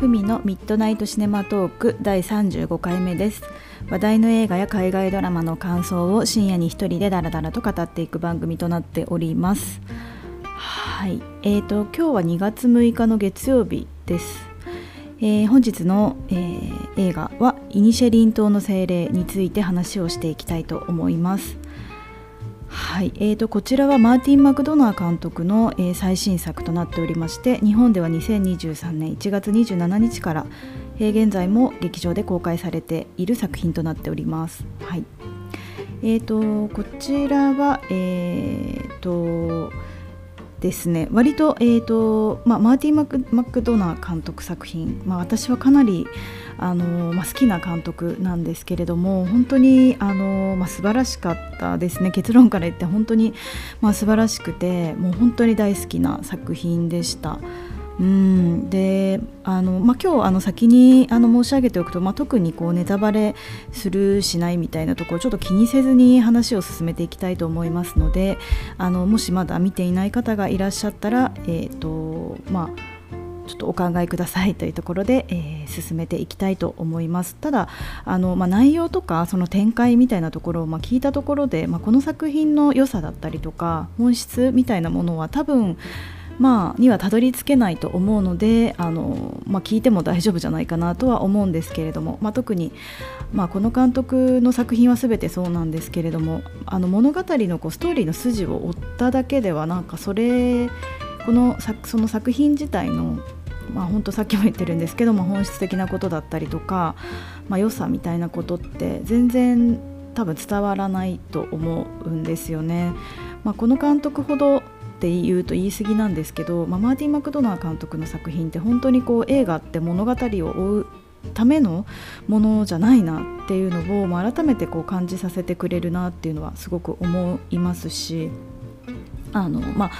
ふみのミッドナイトシネマトーク第35回目です。話題の映画や海外ドラマの感想を深夜に一人でダラダラと語っていく番組となっております。はい。えーと今日は2月6日の月曜日です。えー、本日の、えー、映画はイニシェリン島の精霊について話をしていきたいと思います。はい、えーと、こちらはマーティン・マクドナー監督の、えー、最新作となっておりまして日本では2023年1月27日から、えー、現在も劇場で公開されている作品となっております。はいえーと、こちらは、えーとですね割と,、えーとまあ、マーティン・マクマクドナー監督作品、まあ、私はかなりあの、まあ、好きな監督なんですけれども本当にあの、まあ、素晴らしかったですね結論から言って本当に、まあ、素晴らしくてもう本当に大好きな作品でした。うん。であの、まあ、今日あの先にあの申し上げておくと、まあ、特にこうネタバレするしないみたいなところちょっと気にせずに話を進めていきたいと思いますのであのもしまだ見ていない方がいらっしゃったら、えーとまあちょっとお考えくださいというところで、えー、進めていきたいと思います。ただあの、まあ、内容とかその展開みたいなところを、まあ、聞いたところで、まあ、この作品の良さだったりとか本質みたいなものは多分まあ、にはたどり着けないと思うのであの、まあ、聞いても大丈夫じゃないかなとは思うんですけれども、まあ、特に、まあ、この監督の作品は全てそうなんですけれどもあの物語のこうストーリーの筋を追っただけではなんかそれこのその作品自体のまあ、本当さっきも言ってるんですけども本質的なことだったりとか、まあ、良さみたいなことって全然多分伝わらないと思うんですよね。まあ、この監督ほどって言うと言い過ぎなんですけど、まあ、マーティン・マクドナー監督の作品って本当にこう映画って物語を追うためのものじゃないなっていうのを、まあ、改めてこう感じさせてくれるなっていうのはすごく思いますしあのまあ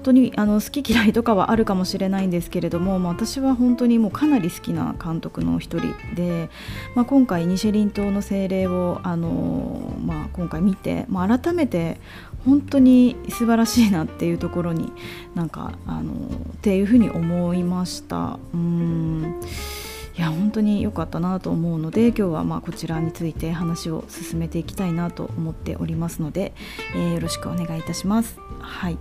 本当にあの好き嫌いとかはあるかもしれないんですけれども、まあ、私は本当にもうかなり好きな監督の一人で、まあ、今回ニシェリン島の精霊をあの、まあ、今回見て、まあ、改めて本当に素晴らしいなっていうところになんかあのっていうふうに思いました。うん。いや本当に良かったなと思うので今日はまあこちらについて話を進めていきたいなと思っておりますので、えー、よろしくお願いいたします。はい。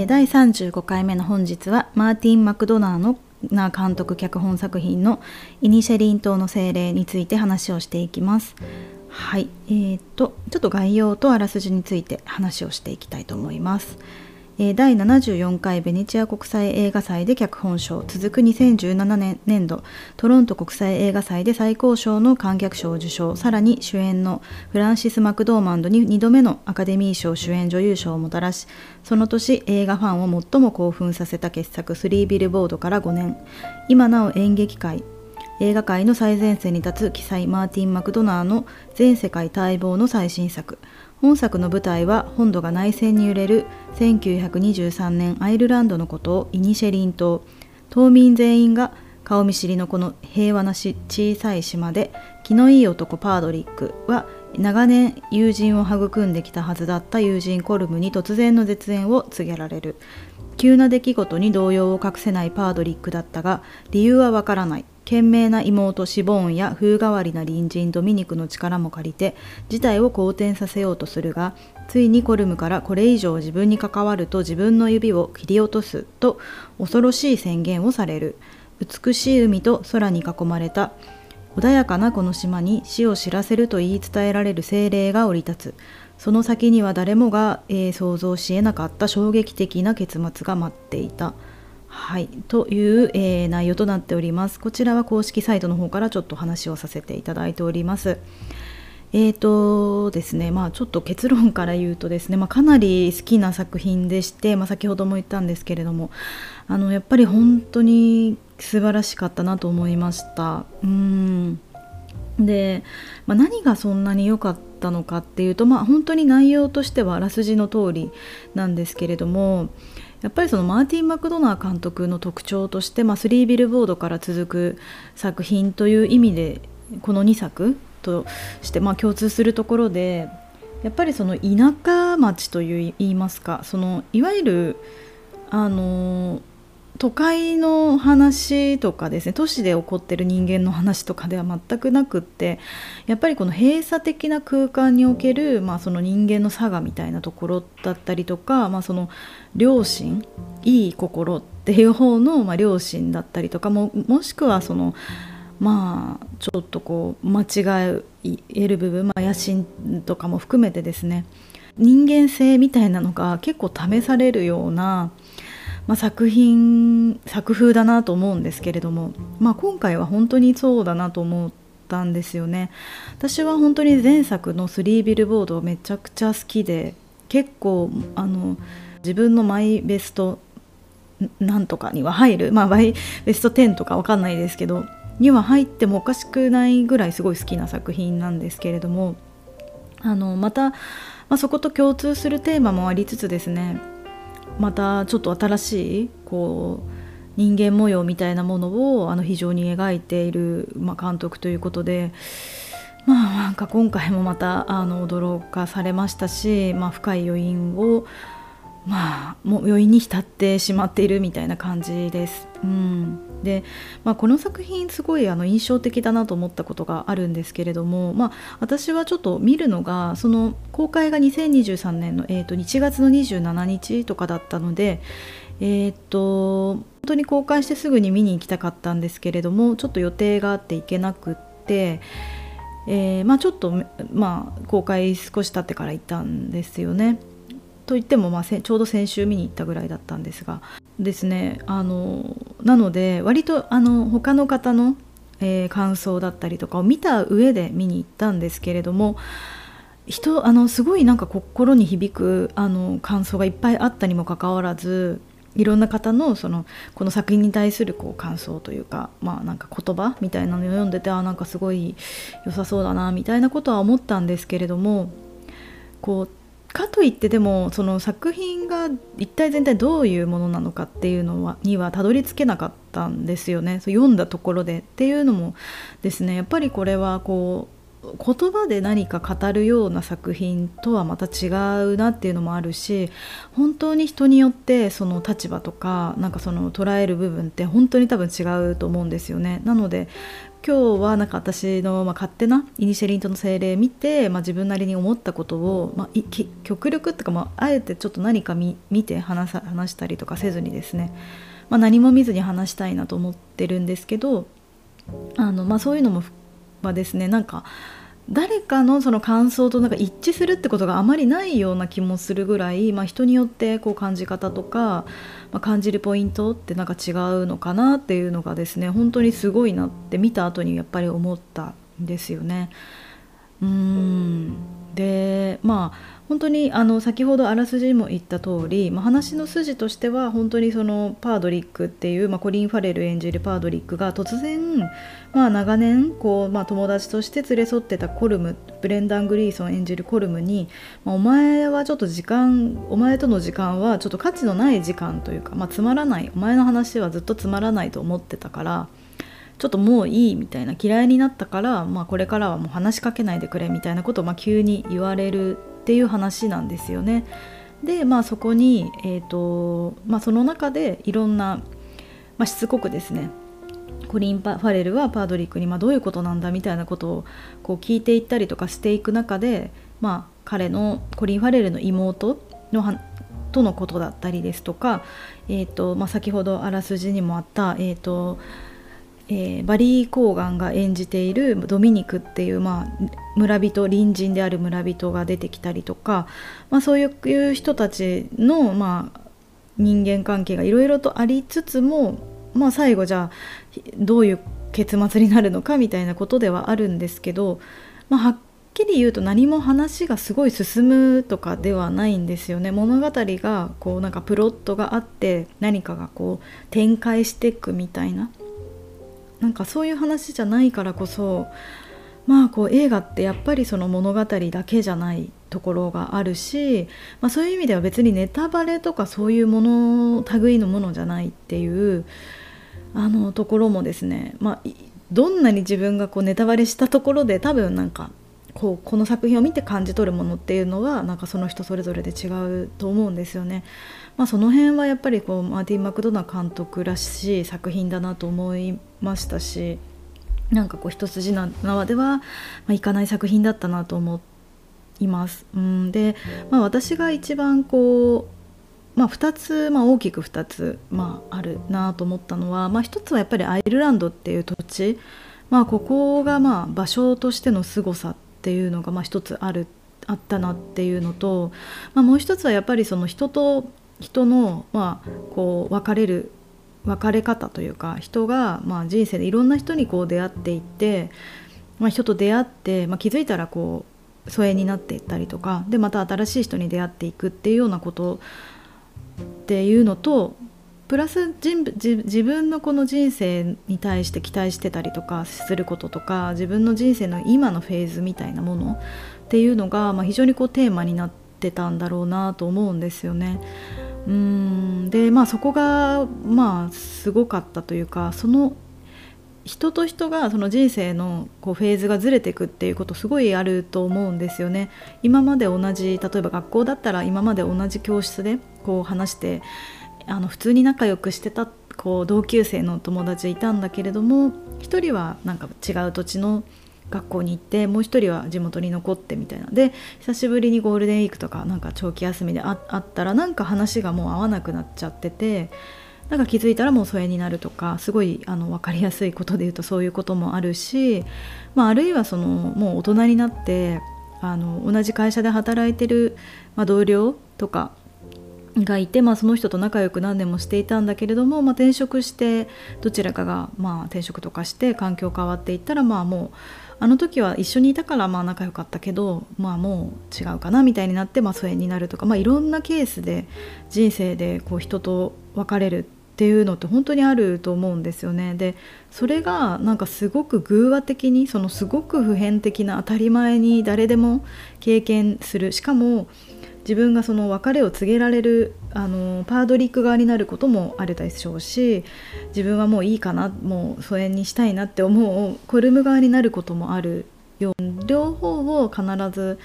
えー、第35回目の本日はマーティン・マクドナーのな監督脚本作品の「イニシェリン島の精霊」について話をしていきます。はい、えーと、ちょっと概要とあらすじについて話をしていきたいと思います。え第74回ベネチア国際映画祭で脚本賞。続く2017年年度トロント国際映画祭で最高賞の観客賞受賞。さらに主演のフランシス・マクドーマンドに2度目のアカデミー賞主演女優賞をもたらしその年映画ファンを最も興奮させた傑作「スリービルボード」から5年。今なお演劇界映画界の最前線に立つ記載マーティン・マクドナーの全世界待望の最新作「本作の舞台は本土が内戦に揺れる1923年アイルランドのことをイニシェリン島島民全員が顔見知りのこの平和な小さい島で気のいい男パードリックは長年友人を育んできたはずだった友人コルムに突然の絶縁を告げられる。急な出来事に動揺を隠せないパードリックだったが理由はわからない。賢明な妹シボーンや風変わりな隣人ドミニクの力も借りて事態を好転させようとするがついにコルムからこれ以上自分に関わると自分の指を切り落とすと恐ろしい宣言をされる。美しい海と空に囲まれた。穏やかなこの島に死を知らせると言い伝えられる精霊が降り立つ。その先には誰もが、えー、想像しえなかった衝撃的な結末が待っていた。はい、という、えー、内容となっております。こちらは公式サイトの方からちょっと話をさせていただいております。えーとですねまあ、ちょっと結論から言うとですね、まあ、かなり好きな作品でして、まあ、先ほども言ったんですけれどもあのやっぱり本当に素晴らしかったなと思いました。うんで、まあ、何がそんなに良かったのかっていうと、まあ、本当に内容としてはあらすじの通りなんですけれどもやっぱりそのマーティン・マクドナー監督の特徴として、まあ、スリービルボードから続く作品という意味でこの2作として、まあ、共通するところでやっぱりその田舎町という言いますかそのいわゆるあの都会の話とかですね都市で起こってる人間の話とかでは全くなくってやっぱりこの閉鎖的な空間における、まあ、その人間の差がみたいなところだったりとか、まあ、その良心いい心っていう方の、まあ、良心だったりとかももしくはそのまあちょっとこう間違える部分、まあ、野心とかも含めてですね人間性みたいなのが結構試されるようなまあ、作品作風だなと思うんですけれども、まあ、今回は本当にそうだなと思ったんですよね。私は本当に前作の「3ビルボード」めちゃくちゃ好きで結構あの自分のマイベストなんとかには入るまあマイベスト10とかわかんないですけどには入ってもおかしくないぐらいすごい好きな作品なんですけれどもあのまた、まあ、そこと共通するテーマもありつつですねまたちょっと新しいこう人間模様みたいなものをあの非常に描いている、まあ、監督ということで。まあなんか今回もまたあの驚かされましたし、まあ、深い余韻をまあもう余韻に浸ってしまっているみたいな感じです。うん、で、まあ、この作品すごいあの印象的だなと思ったことがあるんですけれども、まあ、私はちょっと見るのがその公開が2023年の、えー、と1月の27日とかだったので、えー、と本当に公開してすぐに見に行きたかったんですけれどもちょっと予定があって行けなくって。えーまあ、ちょっと、まあ、公開少し経ってから行ったんですよね。といっても、まあ、ちょうど先週見に行ったぐらいだったんですがですねあのなので割とあの他の方の、えー、感想だったりとかを見た上で見に行ったんですけれども人あのすごいなんか心に響くあの感想がいっぱいあったにもかかわらずいろんな方のそのこの作品に対するこう感想というか,、まあ、なんか言葉みたいなのを読んでてあなんかすごい良さそうだなみたいなことは思ったんですけれどもこうかといってでもその作品が一体全体どういうものなのかっていうのはにはたどり着けなかったんですよね読んだところでっていうのもですねやっぱりこれはこう言葉で何か語るような作品とはまた違うなっていうのもあるし本当に人によってその立場とかなんかその捉える部分って本当に多分違うと思うんですよね。なので今日はなんか私の、ま、勝手なイニシェリントの精霊見て、まあ、自分なりに思ったことを、まあ、極力っていうか、まあ、あえてちょっと何か見て話さ話したりとかせずにですね、まあ、何も見ずに話したいなと思ってるんですけどあの、ま、そういうのもはですねなんか誰かのその感想となんか一致するってことがあまりないような気もするぐらい、まあ、人によってこう感じ方とか、まあ、感じるポイントってなんか違うのかなっていうのがですね本当にすごいなって見た後にやっぱり思ったんですよね。うんでまあ本当にあの先ほどあらすじも言った通り、まあ、話の筋としては本当にそのパードリックっていう、まあ、コリン・ファレル演じるパードリックが突然、まあ、長年こう、まあ、友達として連れ添ってたコルムブレンダン・グリーソン演じるコルムに、まあ、お前はちょっと時間お前との時間はちょっと価値のない時間というか、まあ、つまらないお前の話はずっとつまらないと思ってたからちょっともういいみたいな嫌いになったから、まあ、これからはもう話しかけないでくれみたいなことをま急に言われるっていう話なんですよね。でまあそこに、えーとまあ、その中でいろんな、まあ、しつこくですねコリン・ファレルはパードリックに、まあ、どういうことなんだみたいなことをこう聞いていったりとかしていく中で、まあ、彼のコリン・ファレルの妹のとのことだったりですとか、えーとまあ、先ほどあらすじにもあった、えーとえー、バリー・コーガンが演じているドミニクっていう、まあ、村人隣人である村人が出てきたりとか、まあ、そういう人たちの、まあ、人間関係がいろいろとありつつも、まあ、最後じゃあどういう結末になるのかみたいなことではあるんですけど、まあ、はっきり言うと何も話がすごい進むとかではないんですよね。物語がこうなんかプロットがあって何かがこう展開していくみたいな。なんかそういう話じゃないからこそまあこう映画ってやっぱりその物語だけじゃないところがあるし、まあ、そういう意味では別にネタバレとかそういうもの類のものじゃないっていうあのところもですね、まあ、どんなに自分がこうネタバレしたところで多分なんかこうこの作品を見て感じ取るものっていうのはなんかその人それぞれで違うと思うんですよね。まあ、その辺はやっぱりこうマーティン・マクドナー監督らしい作品だなと思いましたしなんかこう一筋縄では、まあ、いかない作品だったなと思います。うんで、まあ、私が一番こうまあ、2つ、まあ、大きく2つ、まあ、あるなと思ったのは、まあ、1つはやっぱりアイルランドっていう土地、まあ、ここがまあ場所としての凄さっっていうのがまあ1つあるあったなっていうのと、まあ、もう1つはやっぱりその人と人の、まあ、こう別れる別れ方というか人が、まあ、人生でいろんな人にこう出会っていって、まあ、人と出会って、まあ、気づいたらこう疎遠になっていったりとかでまた新しい人に出会っていくっていうようなことっていうのとプラス自分のこの人生に対して期待してたりとかすることとか自分の人生の今のフェーズみたいなものっていうのが、まあ、非常にこうテーマになってたんだろうなと思うんですよね。うんでまあそこがまあすごかったというかその人と人がその人生のこうフェーズがずれていくっていうことすごいあると思うんですよね。今まで同じ例えば学校だったら今まで同じ教室でこう話してあの普通に仲良くしてたこう同級生の友達いたんだけれども一人はなんか違う土地の学校に行ってもう一人は地元に残ってみたいな。で久しぶりにゴールデンウィークとかなんか長期休みであったらなんか話がもう合わなくなっちゃっててなんか気づいたらもう疎遠になるとかすごいあの分かりやすいことで言うとそういうこともあるし、まあ、あるいはそのもう大人になってあの同じ会社で働いてる、まあ、同僚とかがいて、まあ、その人と仲良く何年もしていたんだけれども、まあ、転職してどちらかが、まあ、転職とかして環境変わっていったらまあもうあの時は一緒にいたからまあ仲良かったけど、まあ、もう違うかなみたいになってま疎遠になるとか、まあ、いろんなケースで人生でこう人と別れるっていうのって本当にあると思うんですよね。でそれがなんかすごく偶話的にそのすごく普遍的な当たり前に誰でも経験するしかも自分がその別れを告げられるあのパードリック側になることもあるでしょうし自分はもういいかなもう疎遠にしたいなって思うコルム側になることもあるよ両方を必ず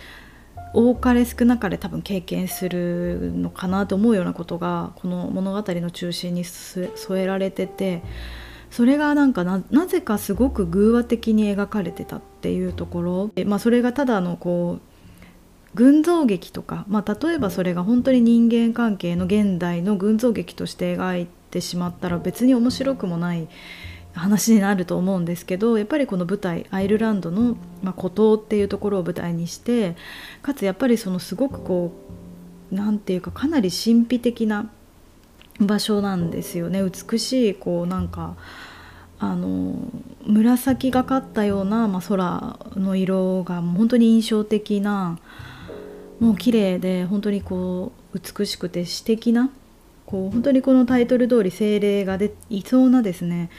多かれ少なかれ多分経験するのかなと思うようなことがこの物語の中心に添えられててそれがなんかなぜかすごく偶話的に描かれてたっていうところ、まあ、それがただのこう群像劇とか、まあ、例えばそれが本当に人間関係の現代の群像劇として描いてしまったら別に面白くもない話になると思うんですけどやっぱりこの舞台アイルランドの、まあ、孤島っていうところを舞台にしてかつやっぱりそのすごくこう何て言うかかなり神秘的な場所なんですよね。美しいこうなんかあの紫がかったような、まあ、空の色が本当に印象的なもう綺麗で本当にこう美しくて詩的なこう本当にこのタイトル通り精霊が出いそうなですね。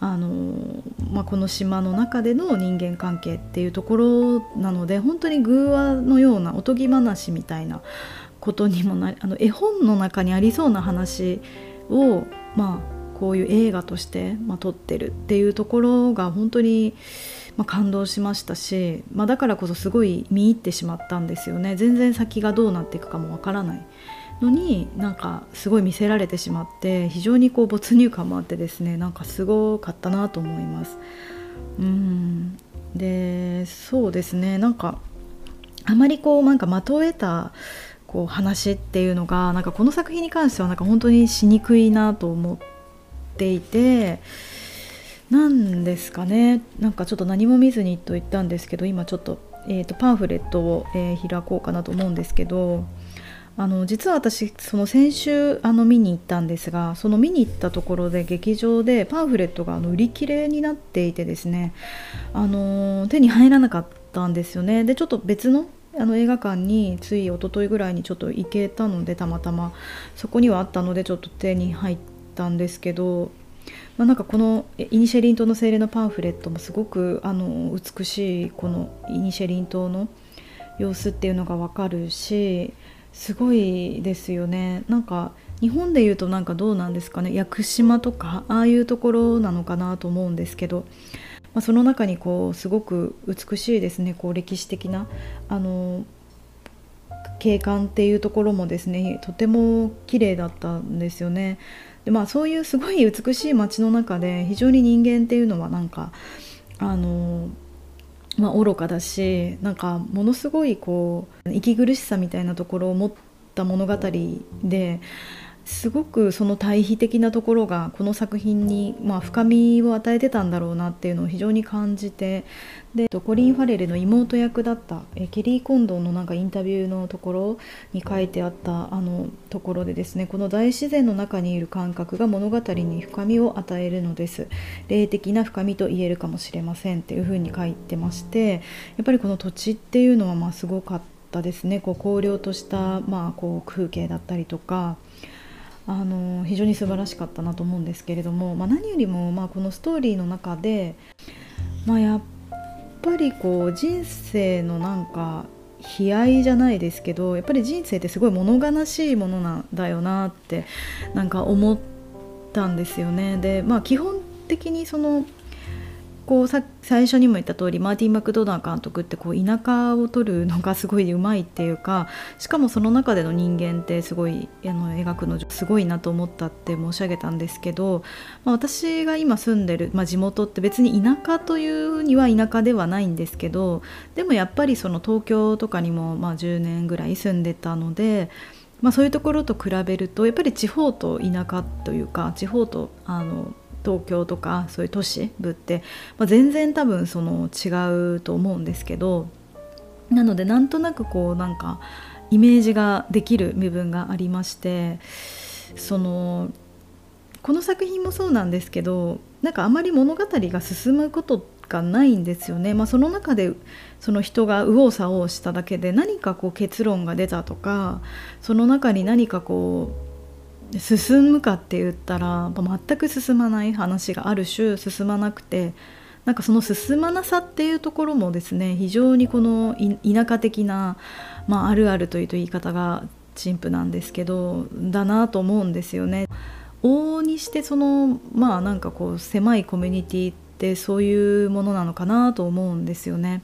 あの、まあ、この島の中での人間関係っていうところなので本当に偶話のようなおとぎ話みたいなことにもなあの絵本の中にありそうな話をまあこういう映画として、まあ、撮ってるっていうところが本当にまあ、感動しましたし、まあ、だからこそすごい見入ってしまったんですよね。全然先がどうなっていくかもわからない。のになんかすごい見せられてしまって非常にこう没入感もあってですねなんかすごかったなと思います。うん。でそうですね。なんかあまりこうなんか的を得たこう話っていうのがなんかこの作品に関してはなんか本当にしにくいなと思っていてなんですかね。なんかちょっと何も見ずにと言ったんですけど今ちょっと,、えーと、パンフレットを、えー、開こうかなと思うんですけどあの実は私その先週あの見に行ったんですがその見に行ったところで劇場でパンフレットがあの売り切れになっていてですねあの手に入らなかったんですよね。でちょっと別のあの映画館につい一昨日ぐらいにちょっと行けたのでたまたま。そこにはあったのでちょっと手に入ったんですけどまあ、なんかこのイニシェリン島の精霊のパンフレットもすごくあの美しいこのイニシェリン島の様子っていうのがわかるしすごいですよね。なんか日本でいうとなんかどうなんですかね。屋久島とかああいうところなのかなと思うんですけどまあ、その中にこうすごく美しいですね。こう歴史的なあの景観っていうところもですねとても綺麗だったんですよね。でまあそういうすごい美しい街の中で非常に人間っていうのはなんかあのまあ、愚かだしなんかものすごいこう息苦しさみたいなところを持った物語ですごくその対比的なところがこの作品に、まあ、深みを与えてたんだろうなっていうのを非常に感じてでコリン・ファレルの妹役だったえケリー・コンドンのなんかインタビューのところに書いてあったあのところでですねこの大自然の中にいる感覚が物語に深みを与えるのです霊的な深みと言えるかもしれませんっていうふうに書いてましてやっぱりこの土地っていうのはまあすごかったですねこう荒涼としたまあこう風景だったりとか。あの非常に素晴らしかったなと思うんですけれども、まあ、何よりもまあこのストーリーの中で、まあ、やっぱりこう人生のなんか悲哀じゃないですけどやっぱり人生ってすごい物悲しいものなんだよなってなんか思ったんですよね。でまあ基本的にそのこうさ最初にも言った通りマーティン・マクドナー監督ってこう田舎を撮るのがすごいうまいっていうかしかもその中での人間ってすごいあの描くのすごいなと思ったって申し上げたんですけど、まあ、私が今住んでる、まあ、地元って別に田舎というには田舎ではないんですけどでもやっぱりその東京とかにもまあ10年ぐらい住んでたので。まあ、そういうところと比べるとやっぱり地方と田舎というか地方とあの東京とかそういう都市部って、まあ、全然多分その違うと思うんですけどなのでなんとなくこうなんかイメージができる部分がありましてそのこの作品もそうなんですけどなんかあまり物語が進むことがないんですよね、まあ、その中でその人が右往左往しただけで何かこう結論が出たとかその中に何かこう進むかって言ったら全く進まない話がある種進まなくてなんかその進まなさっていうところもですね非常にこの田舎的な、まあ、あるあるというと言い方が陳腐なんですけどだなと思うんですよね。往々にしてそのまあなんかこう狭いコミュニティってそういうものなのかなと思うんですよね。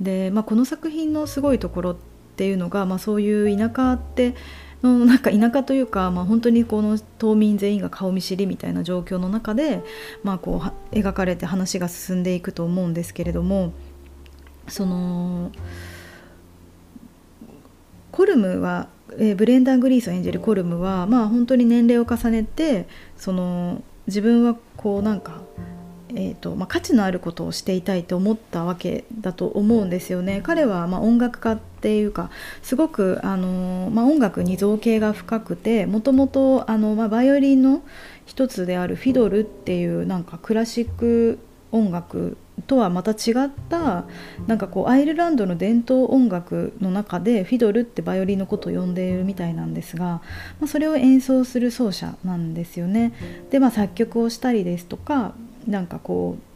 で、まあ、この作品のすごいところっていうのが、まあ、そういう田舎ってのなんか田舎というか、まあ、本当にこの島民全員が顔見知りみたいな状況の中で、まあ、こう描かれて話が進んでいくと思うんですけれどもそのコルムは、えー、ブレンダー・グリースを演じるコルムは、まあ、本当に年齢を重ねてその自分はこうなんかえーとまあ、価値のあることをしていたいと思ったわけだと思うんですよね。彼はま音楽家っていうかすごくあの、まあ、音楽に造形が深くてもともとあの、まあ、バイオリンの一つであるフィドルっていうなんかクラシック音楽とはまた違ったなんかこうアイルランドの伝統音楽の中でフィドルってバイオリンのことを呼んでいるみたいなんですが、まあ、それを演奏する奏者なんですよね。で、まあ、作曲をしたりですとかなんかこう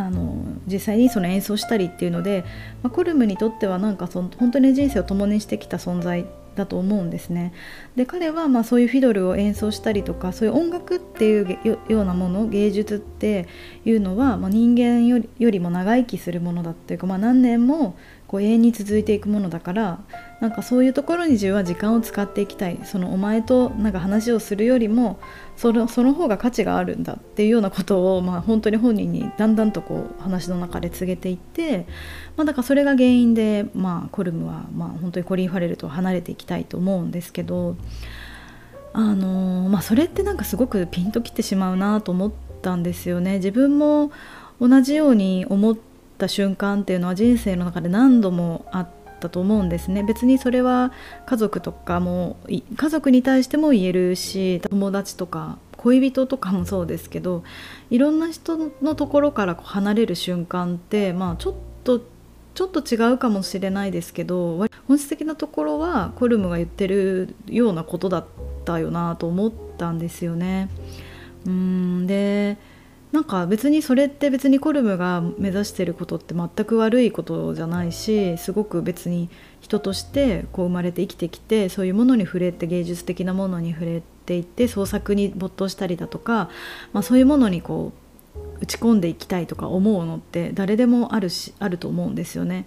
あの実際にその演奏したりっていうので、まあ、コルムにとってはなんかその本当に人生を共にしてきた存在だと思うんですね。で彼はまあそういうフィドルを演奏したりとかそういう音楽っていうようなもの芸術っていうのは、まあ、人間よりも長生きするものだっていうか、まあ、何年もこう永遠に続いていくものだからなんかそういうところに自分は時間を使っていきたいそのお前となんか話をするよりもそのその方が価値があるんだっていうようなことを、まあ、本当に本人にだんだんとこう話の中で告げていって、まあ、だからそれが原因で、まあ、コルムは、まあ、本当にコリン・ファレルと離れていきたいと思うんですけど、あのまあ、それってなんかすごくピンときてしまうなと思ったんですよね。自分も同じように思っった瞬間っていうのは人生の中で何度もあったと思うんですね別にそれは家族とかも家族に対しても言えるし友達とか恋人とかもそうですけどいろんな人のところから離れる瞬間ってまあちょっとちょっと違うかもしれないですけど本質的なところはコルムが言ってるようなことだったよなと思ったんですよね。うんでなんか別にそれって別にコルムが目指してることって全く悪いことじゃないしすごく別に人としてこう生まれて生きてきてそういうものに触れて芸術的なものに触れていって創作に没頭したりだとか、まあ、そういうものにこう打ち込んでいきたいとか思うのって誰でもあるしあると思うんですよね。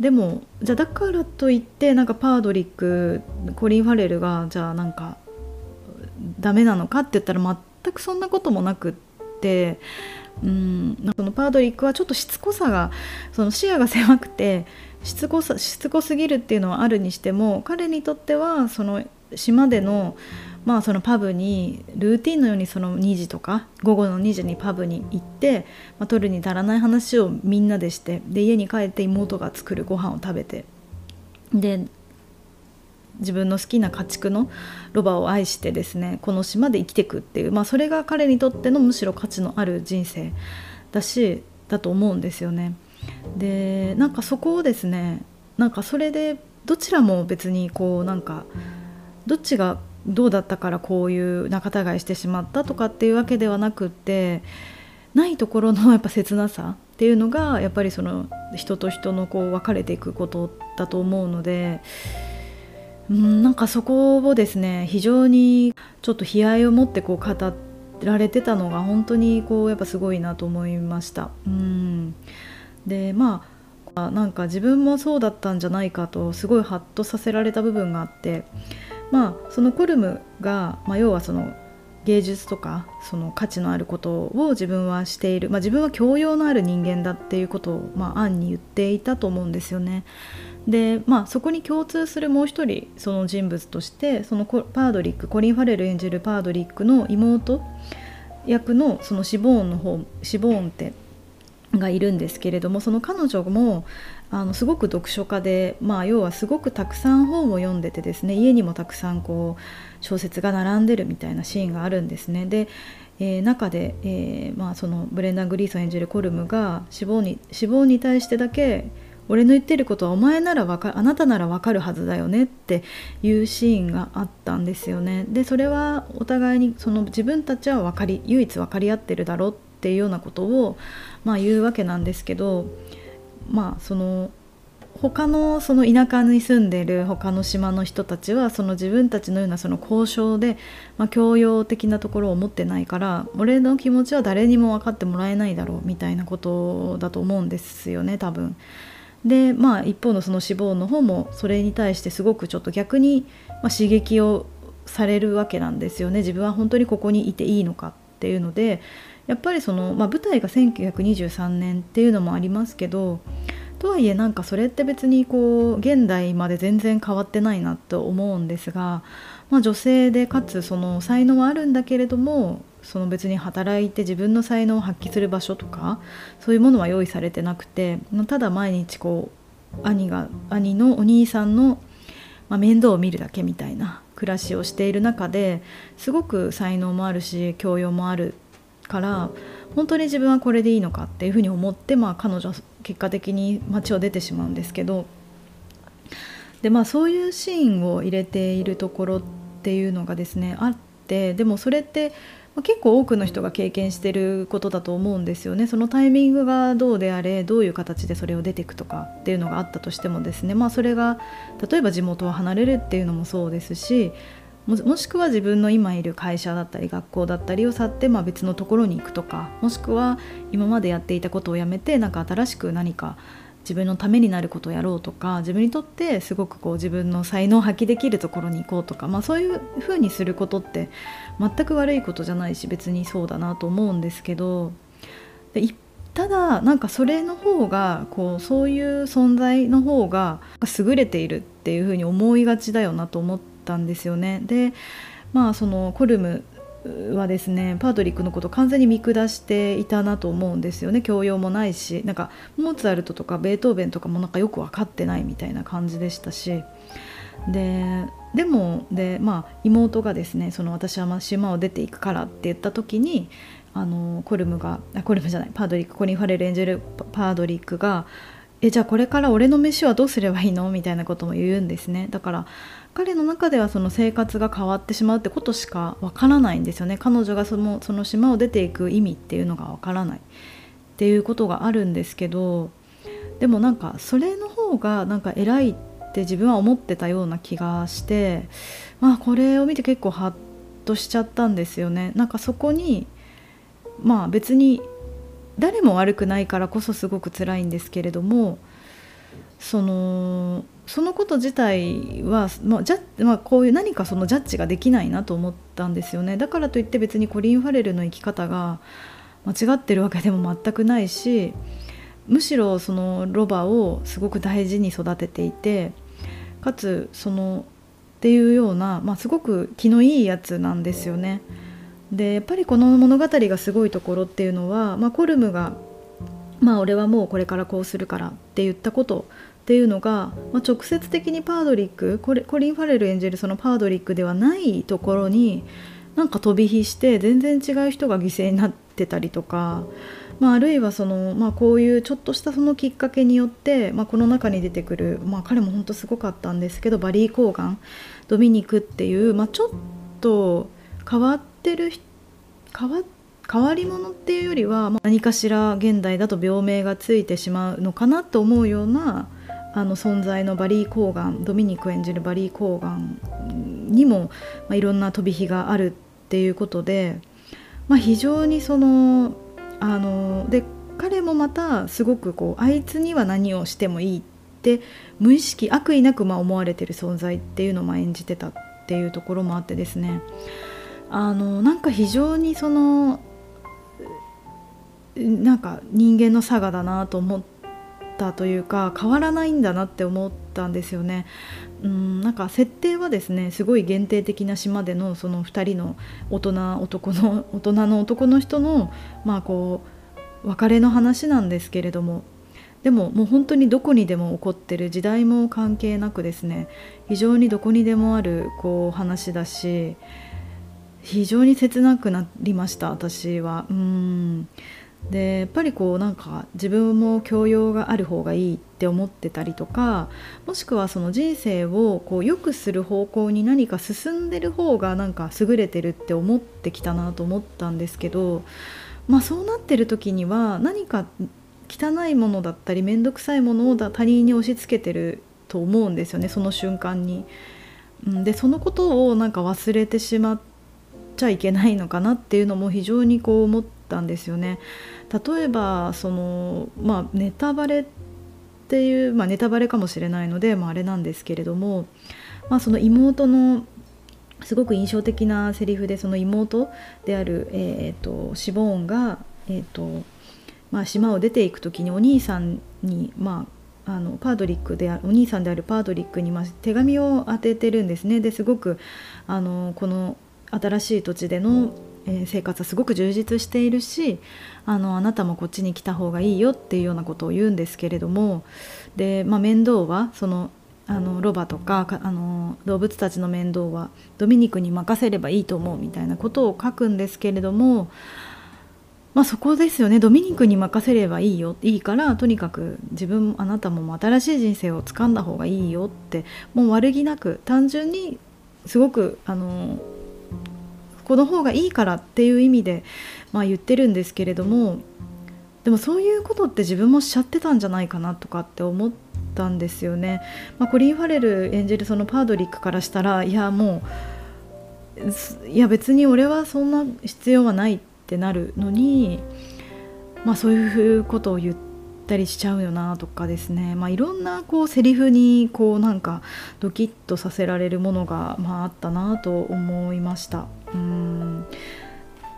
でもじゃあだからといってなんかパードリックコリン・ファレルがじゃあなんかダメなのかって言ったら全くそんなこともなくってうんそのパードリックはちょっとしつこさがその視野が狭くてしつこさしつこすぎるっていうのはあるにしても彼にとってはその島でのまあそのパブにルーティンのようにその2時とか午後の2時にパブに行って、まあ、取るに足らない話をみんなでしてで家に帰って妹が作るご飯を食べてで自分の好きな家畜のロバを愛してですねこの島で生きていくっていう、まあ、それが彼にとってのむしろ価値のある人生だしだと思うんですよね。でなんかそこをですねなんかそれでどちらも別にこうなんかどっちがどうだったからこういう仲違いしてしまったとかっていうわけではなくってないところの やっぱ切なさっていうのがやっぱりその人と人のこう別れていくことだと思うので。うんなんかそこをですね非常にちょっと悲哀を持ってこう語られてたのが本当にこうやっぱすごいなと思いました。うんでまあなんか自分もそうだったんじゃないかとすごいハッとさせられた部分があってまあそのコルムが、まあ、要はその芸術とかその価値のあることを自分はしている、まあ、自分は教養のある人間だっていうことを、まあ、暗に言っていたと思うんですよね。でまあそこに共通するもう一人その人物としてそのパードリックコリン・ファレル演じるパードリックの妹役のそのシボーンの方シボーンってがいるんですけれどもその彼女もあのすごく読書家で、まあ、要はすごくたくさん本を読んでてですね家にもたくさんこう小説が並んでるみたいなシーンがあるんですね。でえー、中で、えーまあ、そのブレンダン・グリーソン演じるコルムが死亡に死亡に対してだけ俺の言ってることはお前ならわかあなたならわかるはずだよねっていうシーンがあったんですよね。でそれはお互いにその自分たちは分かり唯一分かり合ってるだろうっていうようなことを、まあ、言うわけなんですけどまあその他のその田舎に住んでる他の島の人たちはその自分たちのようなその交渉で、まあ、教養的なところを持ってないから俺の気持ちは誰にも分かってもらえないだろうみたいなことだと思うんですよね多分。でまあ一方のその脂肪の方もそれに対してすごくちょっと逆に、ま、刺激をされるわけなんですよね。自分は本当にここにいていいのかっていうのでやっぱりその、まあ、舞台が1923年っていうのもありますけどとはいえなんかそれって別にこう現代まで全然変わってないなと思うんですが、まあ、女性でかつその才能はあるんだけれどもその別に働いて自分の才能を発揮する場所とかそういうものは用意されてなくてただ毎日こう兄が兄のお兄さんの、まあ、面倒を見るだけみたいな暮らしをしている中ですごく才能もあるし教養もあるから本当に自分はこれでいいのかっていうふうに思って、まあ、彼女は結果的に街を出てしまうんですけどで、まあ、そういうシーンを入れているところっていうのがですねあってでもそれって結構多くの人が経験してることだと思うんですよね。そのタイミングがどうであれどういう形でそれを出ていくとかっていうのがあったとしてもですね。まあそれが例えば地元を離れるっていうのもそうですしもしくは自分の今いる会社だったり学校だったりを去って、まあ、別のところに行くとかもしくは今までやっていたことをやめてなんか新しく何か自分のためになることをやろうとか自分にとってすごくこう自分の才能を発揮できるところに行こうとか、まあ、そういうふうにすることって全く悪いことじゃないし別にそうだなと思うんですけどただなんかそれの方がこうそういう存在の方が優れているっていうふうに思いがちだよなと思ったんですよね。でまあそのコルムはですねパートリックのこと完全に見下していたなと思うんですよね。教養もないしなんかモーツァルトとかベートーベンとかもなんかよく分かってないみたいな感じでしたし。ででもで、まあ、妹がですねその私は島を出ていくからって言った時にあのコルムがあコルムじゃないパードリックコニン・ファレル演じるパードリックがえじゃあこれから俺の飯はどうすればいいの？みたいなことも言うんですね。だから彼の中ではその生活が変わってしまうってことしかわからないんですよね。彼女がそのその島を出ていく意味っていうのがわからない。っていうことがあるんですけどでもなんかそれの方がなんか偉いって自分は思ってたような気がしてまあこれを見て結構ハッとしちゃったんですよね。なんかそこにまあ別に誰も悪くないからこそすごく辛いんですけれどもそのそのこと自体は、まあじゃまあ、こういう何かそのジャッジができないなと思ったんですよねだからといって別にコリン・ファレルの生き方が間違ってるわけでも全くないしむしろそのロバをすごく大事に育てていてかつそのっていうような、まあ、すごく気のいいやつなんですよね。でやっぱりこの物語がすごいところっていうのは、まあ、コルムが「まあ俺はもうこれからこうするから」って言ったことっていうのが、まあ、直接的にパードリックコリン・ファレル演じるそのパードリックではないところになんか飛び火して全然違う人が犠牲になってたりとか、まあ、あるいはその、まあ、こういうちょっとしたそのきっかけによって、まあ、この中に出てくる、まあ、彼も本当すごかったんですけどバリー・コーガンドミニクっていう、まあ、ちょっと変わってる変わ変わり者っていうよりは、まあ、何かしら現代だと病名がついてしまうのかなと思うようなあの存在のバリー・コーガンドミニク演じるバリー・コーガンにも、まあ、いろんな飛び火があるっていうことで、まあ、非常にそのあので彼もまたすごくこうあいつには何をしてもいいって無意識悪意なくま思われてる存在っていうのを演じてたっていうところもあってですね。あのなんか非常にそのなんか人間の差がだなと思ってたというか変わらないんだなって思ったんですよね。うんなんか設定はですねすごい限定的な島でのその2人の大人男の大人の男の人のまあこう別れの話なんですけれどもでももう本当にどこにでも起こってる時代も関係なくですね非常にどこにでもあるこう話だし非常に切なくなりました私は。うんでやっぱりこうなんか自分も教養がある方がいいって思ってたりとかもしくはその人生をこう良くする方向に何か進んでる方がなんか優れてるって思ってきたなと思ったんですけどまあそうなってる時には何か汚いものだったり面倒くさいものを他人に押し付けてると思うんですよねその瞬間に。でそのことをなんか忘れてしまっちゃいけないのかなっていうのも非常にこう思ってたんですよね。例えばその、まあ、ネタバレっていう、まあ、ネタバレかもしれないので、まあ、あれなんですけれども、まあ、その妹のすごく印象的なセリフでその妹である、えーと、シボーンが、えーとまあ、島を出ていく時にお兄さんに、まあ、あのパードリックでお兄さんであるパードリックに、まあ、手紙を当ててるんですねですごくあのこの新しい土地でのえ、生活はすごく充実しているしあのあなたもこっちに来た方がいいよっていうようなことを言うんですけれどもで、まあ、面倒はそのあのロバとかあの動物たちの面倒はドミニクに任せればいいと思うみたいなことを書くんですけれども、まあ、そこですよね。ドミニクに任せればいいよ。いいからとにかく自分あなたも新しい人生をつかんだ方がいいよってもう悪気なく単純にすごくあのこの方がいいからっていう意味で、まあ、言ってるんですけれどもでもそういうことって自分もしちゃってたんじゃないかなとかって思ったんですよね。まあ、コリン・ファレル演じるそのパードリックからしたらいやもういや別に俺はそんな必要はないってなるのに、まあ、そういうことを言ったりしちゃうよなとかですね、まあ、いろんなこうセリフにこうなんかドキッとさせられるものが、まあ、あったなと思いました。うん。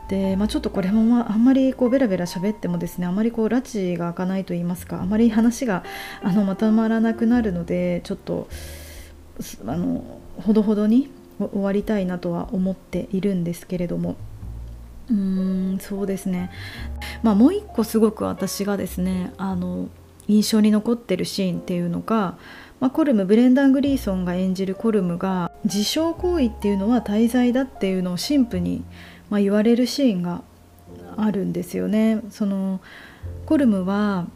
で、まあ、ちょっとこれも、まあ、んまりこうベラベラ喋ってもですねあまりこう拉致が開かないと言いますかあまり話があのまとまらなくなるのでちょっとあのほどほどに終わりたいなとは思っているんですけれども。うーんそうですね。まあもう一個すごく私がですねあの印象に残ってるシーンっていうのが、まあ、コルムブレンダン・グリーソンが演じるコルムが自傷行為っていうのは滞在だっていうのを神父に、まあ、言われるシーンがあるんですよね。そのコルムは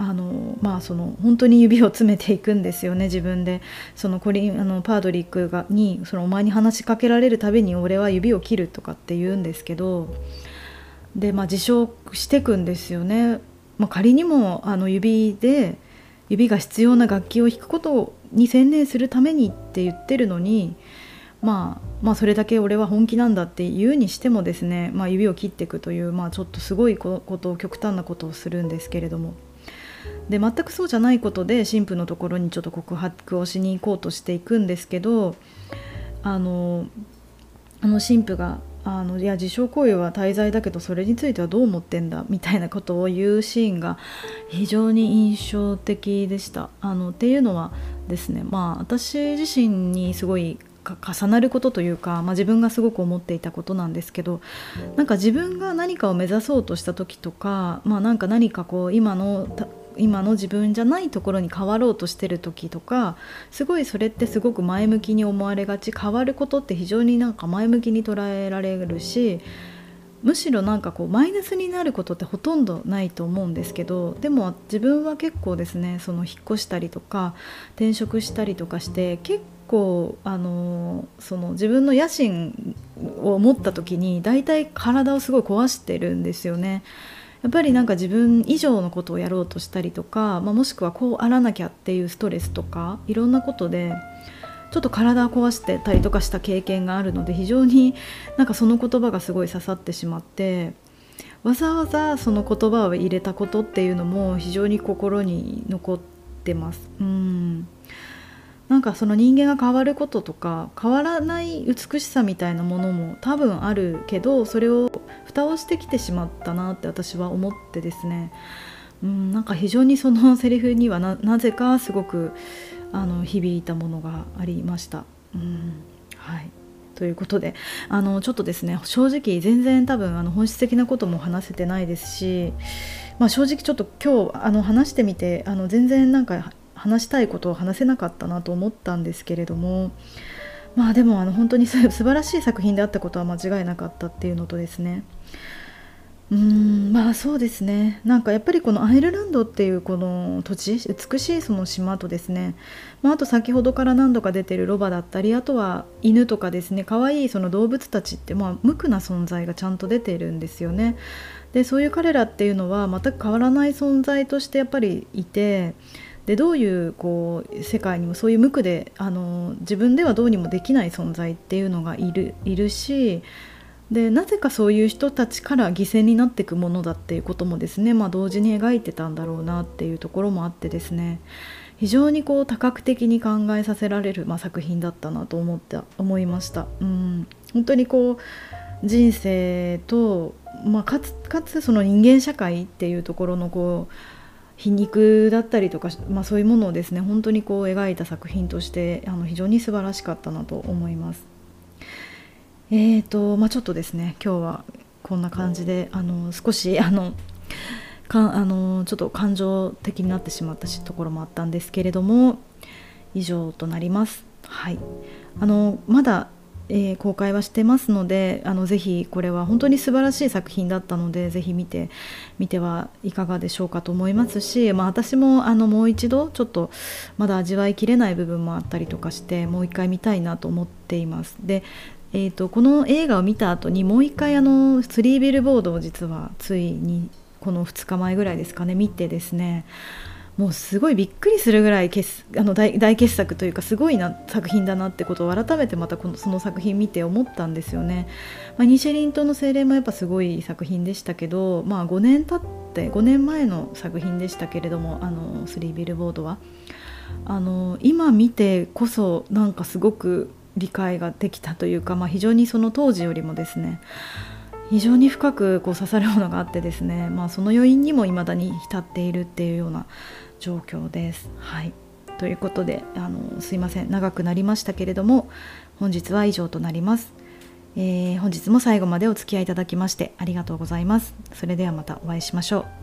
あのまあその本当に指を詰めていくんですよね自分でそのコリあのパードリックがにそのお前に話しかけられるたびに俺は指を切るとかって言うんですけどでまあ自傷していくんですよね。まあ、仮にもあの指で指が必要な楽器を弾くことに専念するためにって言ってるのにまあ、まあそれだけ俺は本気なんだって言うにしてもですね、まあ、指を切っていくという、まあ、ちょっとすごいことを極端なことをするんですけれども。で全くそうじゃないことで神父のところにちょっと告白をしに行こうとしていくんですけどあのあの神父があのいや自傷行為は滞在だけどそれについてはどう思ってんだみたいなことを言うシーンが非常に印象的でした。あのっていうのはですねまあ私自身にすごい重なることというか、まあ、自分がすごく思っていたことなんですけどなんか自分が何かを目指そうとした時とか,、まあ、なんか何かこう今の今の自分じゃないところに変わろうとしてる時とかすごいそれってすごく前向きに思われがち変わることって非常になんか前向きに捉えられるしむしろなんかこうマイナスになることってほとんどないと思うんですけどでも自分は結構ですねその引っ越したりとか転職したりとかして結構あのその自分の野心を持った時に大体体をすごい壊してるんですよね。やっぱりなんか自分以上のことをやろうとしたりとか、まあ、もしくはこうあらなきゃっていうストレスとかいろんなことでちょっと体を壊してたりとかした経験があるので非常に なんかその言葉がすごい刺さってしまってわざわざその言葉を入れたことっていうのも非常に心に残ってます。うんなんかその人間が変わることとか変わらない美しさみたいなものも多分あるけどそれを蓋をしてきてしまったなって私は思ってですねうんなんか非常にその セリフにはなぜかすごくあの響いたものがありました。うんはいということであのちょっとですね正直全然多分あの本質的なことも話せてないですし、まあ、正直ちょっと今日あの話してみてあの全然なんか話したいことを話せなかったなと思ったんですけれどもまあでもあの本当に 素晴らしい作品であったことは間違いなかったっていうのとですねうーんまあそうですね。なんかやっぱりこのアイルランドっていうこの土地美しいその島とですね、まあ、あと先ほどから何度か出てるロバだったりあとは犬とかですね。可愛いその動物たちってまあ無垢な存在がちゃんと出ているんですよね。でそういう彼らっていうのは全く変わらない存在としてやっぱりいてでどういうこう世界にもそういう無垢であの自分ではどうにもできない存在っていうのがいるいるしでなぜかそういう人たちから犠牲になっていくものだっていうこともですね、まあ、同時に描いてたんだろうなっていうところもあってですね非常にこう多角的に考えさせられる、まあ、作品だったなと思って思いました。うん本当にこう人生と、まあ、かつかつその人間社会っていうところのこう皮肉だったりとか、まあ、そういうものをですね本当にこう描いた作品としてあの非常に素晴らしかったなと思います。えーとまあ、ちょっとですね今日はこんな感じであの少しあのかあのちょっと感情的になってしまったところもあったんですけれども以上となります。はい、あのまだえー、公開はしてますのであのぜひこれは本当に素晴らしい作品だったのでぜひ見てみてはいかがでしょうかと思いますし、まあ、私もあのもう一度ちょっとまだ味わいきれない部分もあったりとかしてもう一回見たいなと思っています。でえーと、この映画を見た後にもう一回あのスリービルボードを実はついにこの2日前ぐらいですかね見てですねもうすごいびっくりするぐらいあの大傑作というかすごいな作品だなってことを改めてまたこのその作品見て思ったんですよね。まあ、ニシェリン島の精霊もやっぱすごい作品でしたけど、まあ、5年経って5年前の作品でしたけれどもあのスリービルボードはあの今見てこそなんかすごく理解ができたというか、まあ、非常にその当時よりもですね非常に深くこう刺さるものがあってですね、まあ、その余韻にも未だに浸っているっていうような状況です。はい。ということであのすいません。長くなりましたけれども本日は以上となります、えー、本日も最後までお付き合いいただきましてありがとうございます。それではまたお会いしましょう。